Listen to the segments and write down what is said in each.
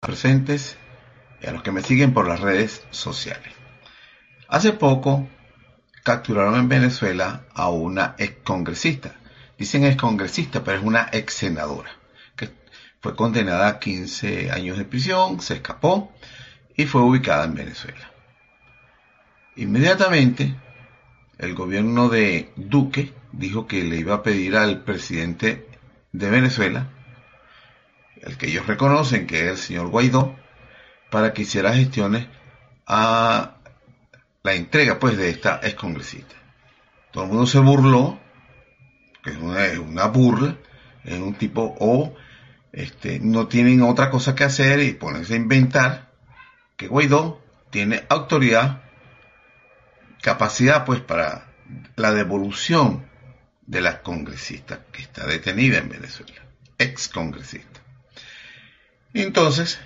presentes y a los que me siguen por las redes sociales. Hace poco capturaron en Venezuela a una excongresista. Dicen excongresista, pero es una ex senadora que fue condenada a 15 años de prisión, se escapó y fue ubicada en Venezuela. Inmediatamente, el gobierno de Duque dijo que le iba a pedir al presidente de Venezuela el que ellos reconocen que es el señor Guaidó, para que hiciera gestiones a la entrega pues de esta excongresista. Todo el mundo se burló, que es una, burla, es un tipo o este, no tienen otra cosa que hacer y ponerse a inventar que Guaidó tiene autoridad, capacidad pues para la devolución de la congresista que está detenida en Venezuela, ex congresista. Entonces,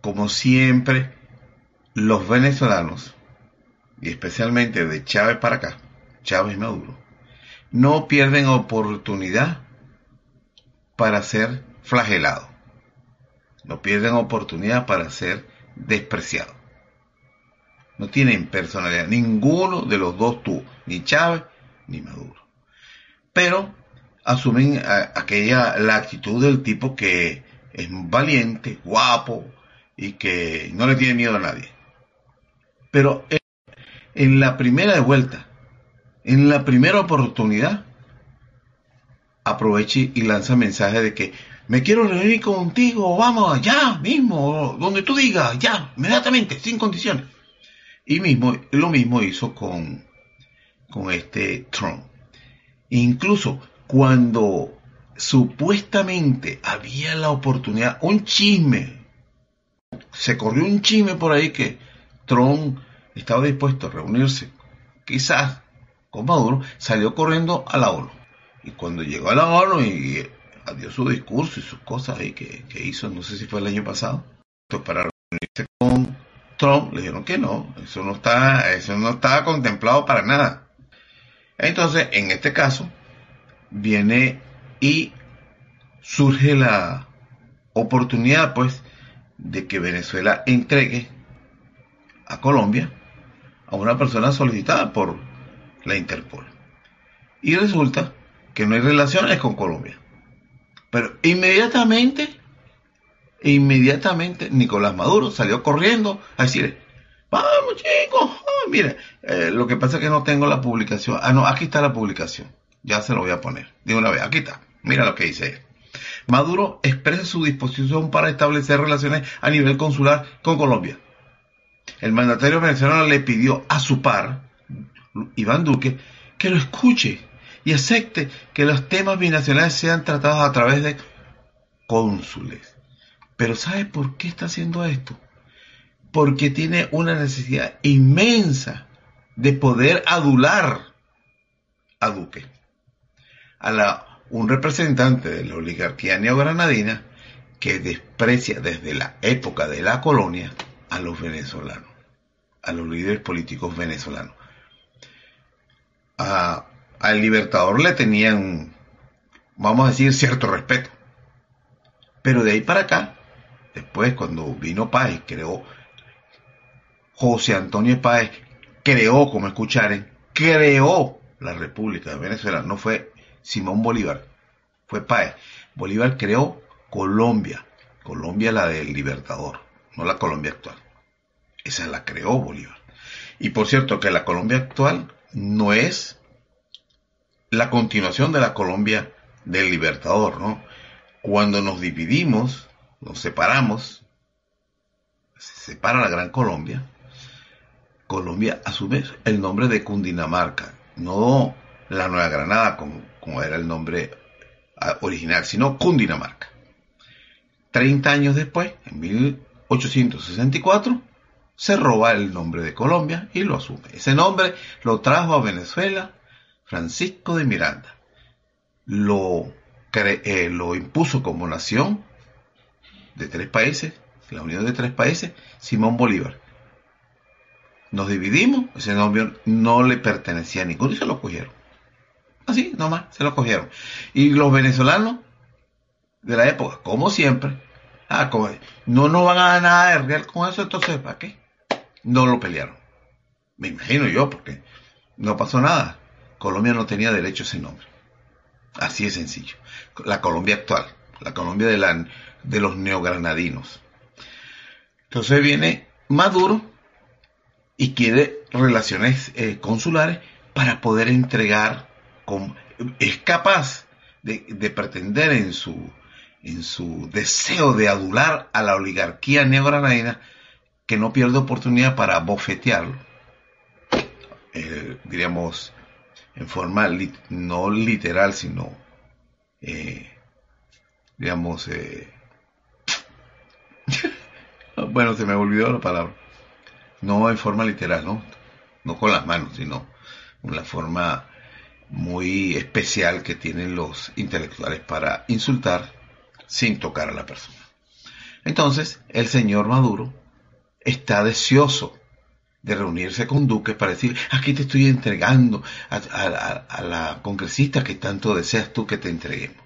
como siempre, los venezolanos, y especialmente de Chávez para acá, Chávez y Maduro, no pierden oportunidad para ser flagelados. No pierden oportunidad para ser despreciados. No tienen personalidad. Ninguno de los dos tú, ni Chávez ni Maduro. Pero asumen aquella la actitud del tipo que es valiente, guapo y que no le tiene miedo a nadie. Pero en la primera vuelta, en la primera oportunidad, aproveche y lanza mensaje de que me quiero reunir contigo, vamos, allá mismo, donde tú digas, ya, inmediatamente, sin condiciones. Y mismo, lo mismo hizo con, con este Trump. Incluso cuando supuestamente había la oportunidad, un chisme, se corrió un chisme por ahí que Trump estaba dispuesto a reunirse, quizás con Maduro, salió corriendo a la ONU. Y cuando llegó a la ONU y dio su discurso y sus cosas ahí que, hizo, no sé si fue el año pasado, para reunirse con Trump, le dijeron que no, eso no está, eso no estaba contemplado para nada. Entonces, en este caso, viene y surge la oportunidad pues de que Venezuela entregue a Colombia a una persona solicitada por la Interpol. Y resulta que no hay relaciones con Colombia. Pero inmediatamente, inmediatamente Nicolás Maduro salió corriendo a decir, vamos chicos, ah, mire, eh, lo que pasa es que no tengo la publicación. Ah, no, aquí está la publicación. Ya se lo voy a poner. De una vez, aquí está. Mira lo que dice Maduro expresa su disposición para establecer relaciones a nivel consular con Colombia. El mandatario venezolano le pidió a su par, Iván Duque, que lo escuche y acepte que los temas binacionales sean tratados a través de cónsules. Pero ¿sabe por qué está haciendo esto? Porque tiene una necesidad inmensa de poder adular a Duque, a la un representante de la oligarquía neogranadina que desprecia desde la época de la colonia a los venezolanos, a los líderes políticos venezolanos. al libertador le tenían, vamos a decir, cierto respeto. Pero de ahí para acá, después cuando vino Páez, creó, José Antonio Páez creó, como escucharen, creó la República de Venezuela, no fue Simón Bolívar, fue Páez. Bolívar creó Colombia, Colombia la del Libertador, no la Colombia actual. Esa la creó Bolívar. Y por cierto que la Colombia actual no es la continuación de la Colombia del Libertador, ¿no? Cuando nos dividimos, nos separamos, se separa la Gran Colombia, Colombia asume el nombre de Cundinamarca, no la Nueva Granada como era el nombre ah, original, sino Cundinamarca. Treinta años después, en 1864, se roba el nombre de Colombia y lo asume. Ese nombre lo trajo a Venezuela Francisco de Miranda. Lo, eh, lo impuso como nación de tres países, la unión de tres países, Simón Bolívar. Nos dividimos, ese nombre no le pertenecía a ninguno y se lo cogieron. Así, nomás, se lo cogieron. Y los venezolanos de la época, como siempre, Ah, no nos van a dar nada de real con eso, entonces, ¿para qué? No lo pelearon. Me imagino yo, porque no pasó nada. Colombia no tenía derecho a ese nombre. Así de sencillo. La Colombia actual, la Colombia de, la, de los neogranadinos. Entonces viene Maduro y quiere relaciones eh, consulares para poder entregar, con, es capaz de, de, pretender en su, en su deseo de adular a la oligarquía neogranadina que no pierde oportunidad para bofetearlo, eh, diríamos, en forma no literal, sino, eh, digamos, eh, bueno, se me olvidó la palabra, no en forma literal, ¿no? No con las manos, sino en la forma muy especial que tienen los intelectuales para insultar sin tocar a la persona. Entonces, el señor Maduro está deseoso de reunirse con Duque para decir, aquí te estoy entregando a, la congresista que tanto deseas tú que te entreguemos.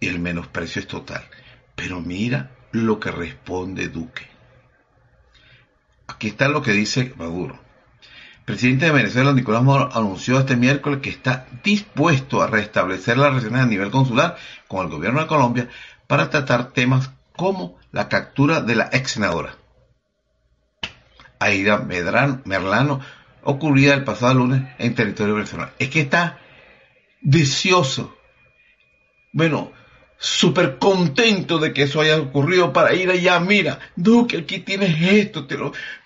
Y el menosprecio es total. Pero mira lo que responde Duque. Aquí está lo que dice Maduro. Presidente de Venezuela, Nicolás Maduro, anunció este miércoles que está dispuesto a restablecer las relaciones a nivel consular con el gobierno de Colombia para tratar temas como la captura de ex senadora Aida Medrano, Merlano, ocurrida el pasado lunes en territorio venezolano. Es que está deseoso, bueno, súper contento de que eso haya ocurrido para ir allá. Mira, Duque, aquí tienes esto,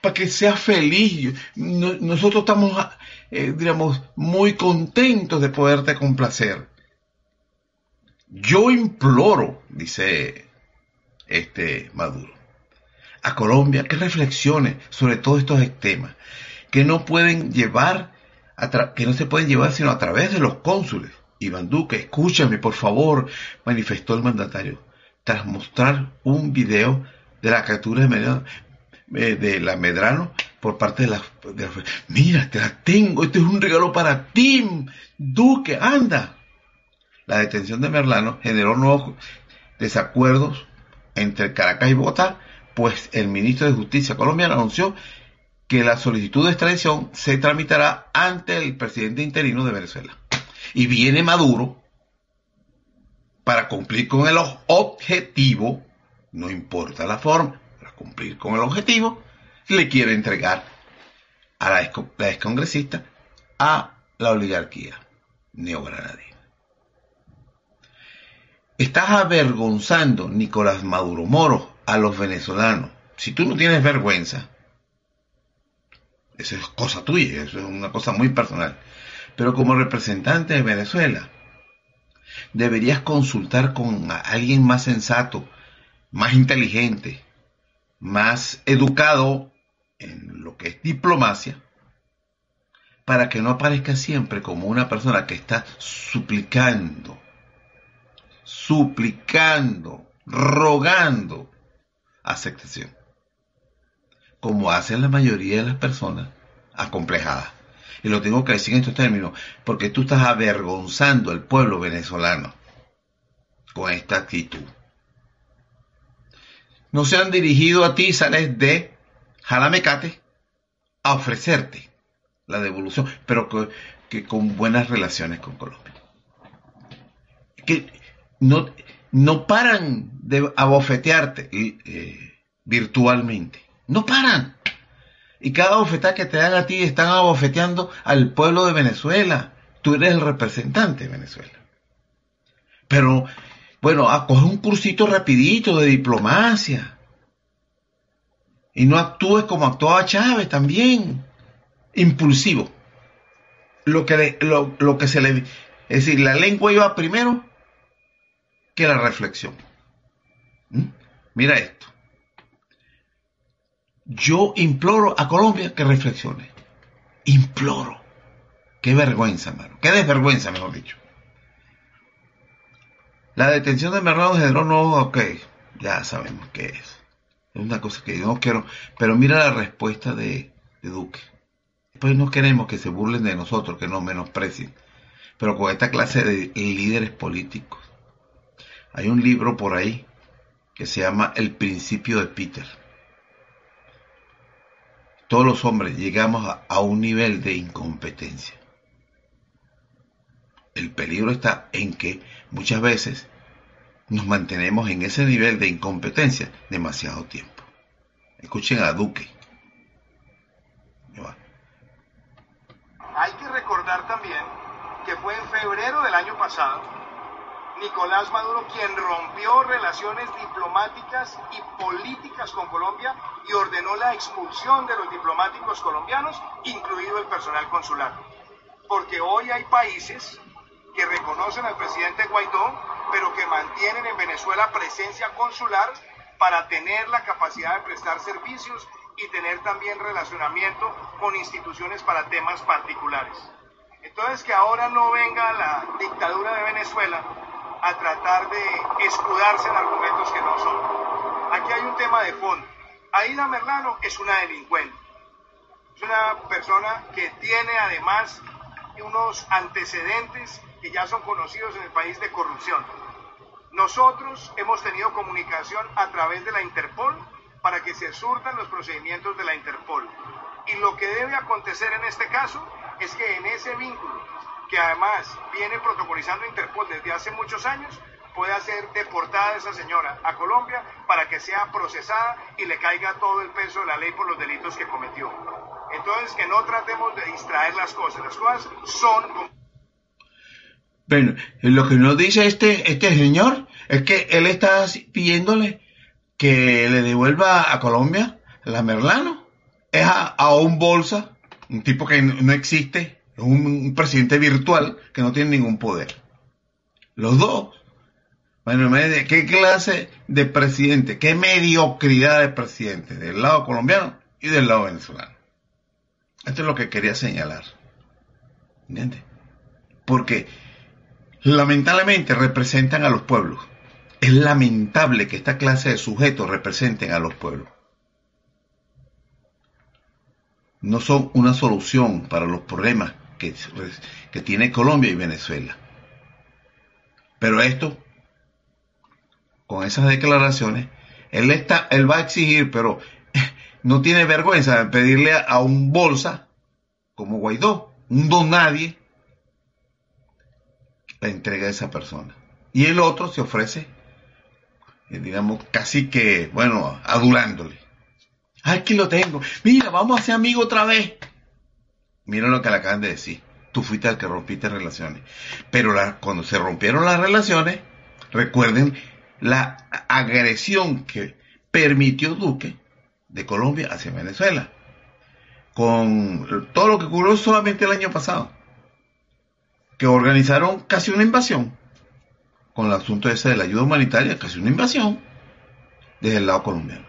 para que seas feliz. nosotros estamos, eh, digamos, muy contentos de poderte complacer. Yo imploro, dice este Maduro, a Colombia que reflexione sobre todos estos temas, que no pueden llevar, que no se pueden llevar sino a través de los cónsules. Iván Duque, escúchame por favor, manifestó el mandatario, tras mostrar un video de la captura de, eh, de la Medrano por parte de la, de Mira, te la tengo, este es un regalo para ti, Duque, anda. La detención de Merlano generó nuevos desacuerdos entre Caracas y Bogotá pues el ministro de Justicia colombiano anunció que la solicitud de extradición se tramitará ante el presidente interino de Venezuela. Y viene Maduro para cumplir con el objetivo, no importa la forma, para cumplir con el objetivo, le quiere entregar a la, ex, la excongresista a la oligarquía neogranadina. Estás avergonzando, Nicolás Maduro Moro, a los venezolanos. Si tú no tienes vergüenza, eso es cosa tuya, eso es una cosa muy personal. Pero como representante de Venezuela, deberías consultar con alguien más sensato, más inteligente, más educado en lo que es diplomacia, para que no aparezca siempre como una persona que está suplicando, suplicando, rogando aceptación, como hacen la mayoría de las personas acomplejadas. Y lo tengo que decir en estos términos, porque tú estás avergonzando al pueblo venezolano con esta actitud. No se han dirigido a ti, sales de Jalamecate a ofrecerte la devolución, pero que, con buenas relaciones con Colombia. Que no, no paran de abofetearte eh, virtualmente. No paran. Y cada bofetada que te dan a ti están abofeteando al pueblo de Venezuela. Tú eres el representante de Venezuela. Pero, bueno, acoge un cursito rapidito de diplomacia. Y no actúes como actuaba Chávez también. Impulsivo. Lo que, lo, lo que se le... Es decir, la lengua iba primero que la reflexión. ¿Mm? Mira esto. Yo imploro a Colombia que reflexione. Imploro. Qué vergüenza, hermano. Qué desvergüenza, mejor dicho. La detención de Merlano generó no, ok, ya sabemos qué es. Es una cosa que yo no quiero. Pero mira la respuesta de, de Duque. Pues no queremos que se burlen de nosotros, que nos menosprecien. Pero con esta clase de líderes políticos hay un libro por ahí que se llama el principio de Peter. Todos los hombres llegamos a, un nivel de incompetencia. El peligro está en que muchas veces nos mantenemos en ese nivel de incompetencia demasiado tiempo. Escuchen a Duque. Hay que recordar también que fue en febrero del año pasado Nicolás Maduro quien rompió relaciones diplomáticas y políticas con Colombia y ordenó la expulsión de los diplomáticos colombianos, incluido el personal consular. Porque hoy hay países que reconocen al presidente Guaidó, pero que mantienen en Venezuela presencia consular para tener la capacidad de prestar servicios y tener también relacionamiento con instituciones para temas particulares. Entonces que ahora no venga la dictadura de Venezuela a tratar de escudarse en argumentos que no son. Aquí hay un tema de fondo. Aida Merlano es una delincuente. Es una persona que tiene además unos antecedentes que ya son conocidos en el país de corrupción. Nosotros hemos tenido comunicación a través de la Interpol para que se surtan los procedimientos de la Interpol. Y lo que debe acontecer en este caso es que en ese vínculo, que además viene protocolizando Interpol desde hace muchos años, pueda ser deportada esa señora a Colombia para que sea procesada y le caiga todo el peso de la ley por los delitos que cometió. Entonces, que no tratemos de distraer las cosas. Las cosas son... Bueno, lo que nos dice este, este señor es que él está pidiéndole que le devuelva a Colombia la Merlano. Es a, un bolsa, un tipo que no existe, un, un presidente virtual que no tiene ningún poder. Los dos. Bueno, ¿qué clase de presidente? ¿Qué mediocridad de presidente? Del lado colombiano y del lado venezolano. Esto es lo que quería señalar. ¿Entiendes? Porque lamentablemente representan a los pueblos. Es lamentable que esta clase de sujetos representen a los pueblos. No son una solución para los problemas que, que tiene Colombia y Venezuela. Pero esto, con esas declaraciones, él, está, él va a exigir, pero no tiene vergüenza de pedirle a, un bolsa como Guaidó, un don nadie, la entrega a esa persona. Y el otro se ofrece eh, digamos, casi que, bueno, adulándole. Aquí lo tengo. Mira, vamos a ser amigos otra vez. Mira lo que le acaban de decir. Tú fuiste el que rompiste relaciones. Pero cuando se rompieron las relaciones, recuerden la agresión que permitió Duque de Colombia hacia Venezuela. Con todo lo que ocurrió solamente el año pasado. Que organizaron casi una invasión con el asunto ese de la ayuda humanitaria, casi una invasión, desde el lado colombiano.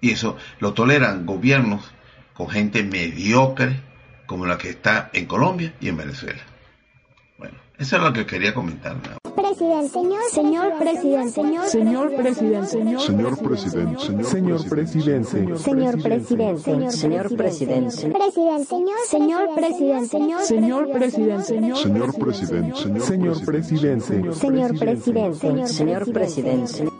Y eso lo toleran gobiernos con gente mediocre como la que está en Colombia y en Venezuela. Bueno, eso es lo que quería comentar. Presidente, señor, señor presidente, señor, señor presidente, señor, señor presidente, señor presidente, señor presidente, señor presidente, señor presidente, señor, señor presidente, señor, señor presidente, señor presidente, señor presidente, señor presidente, señor presidente.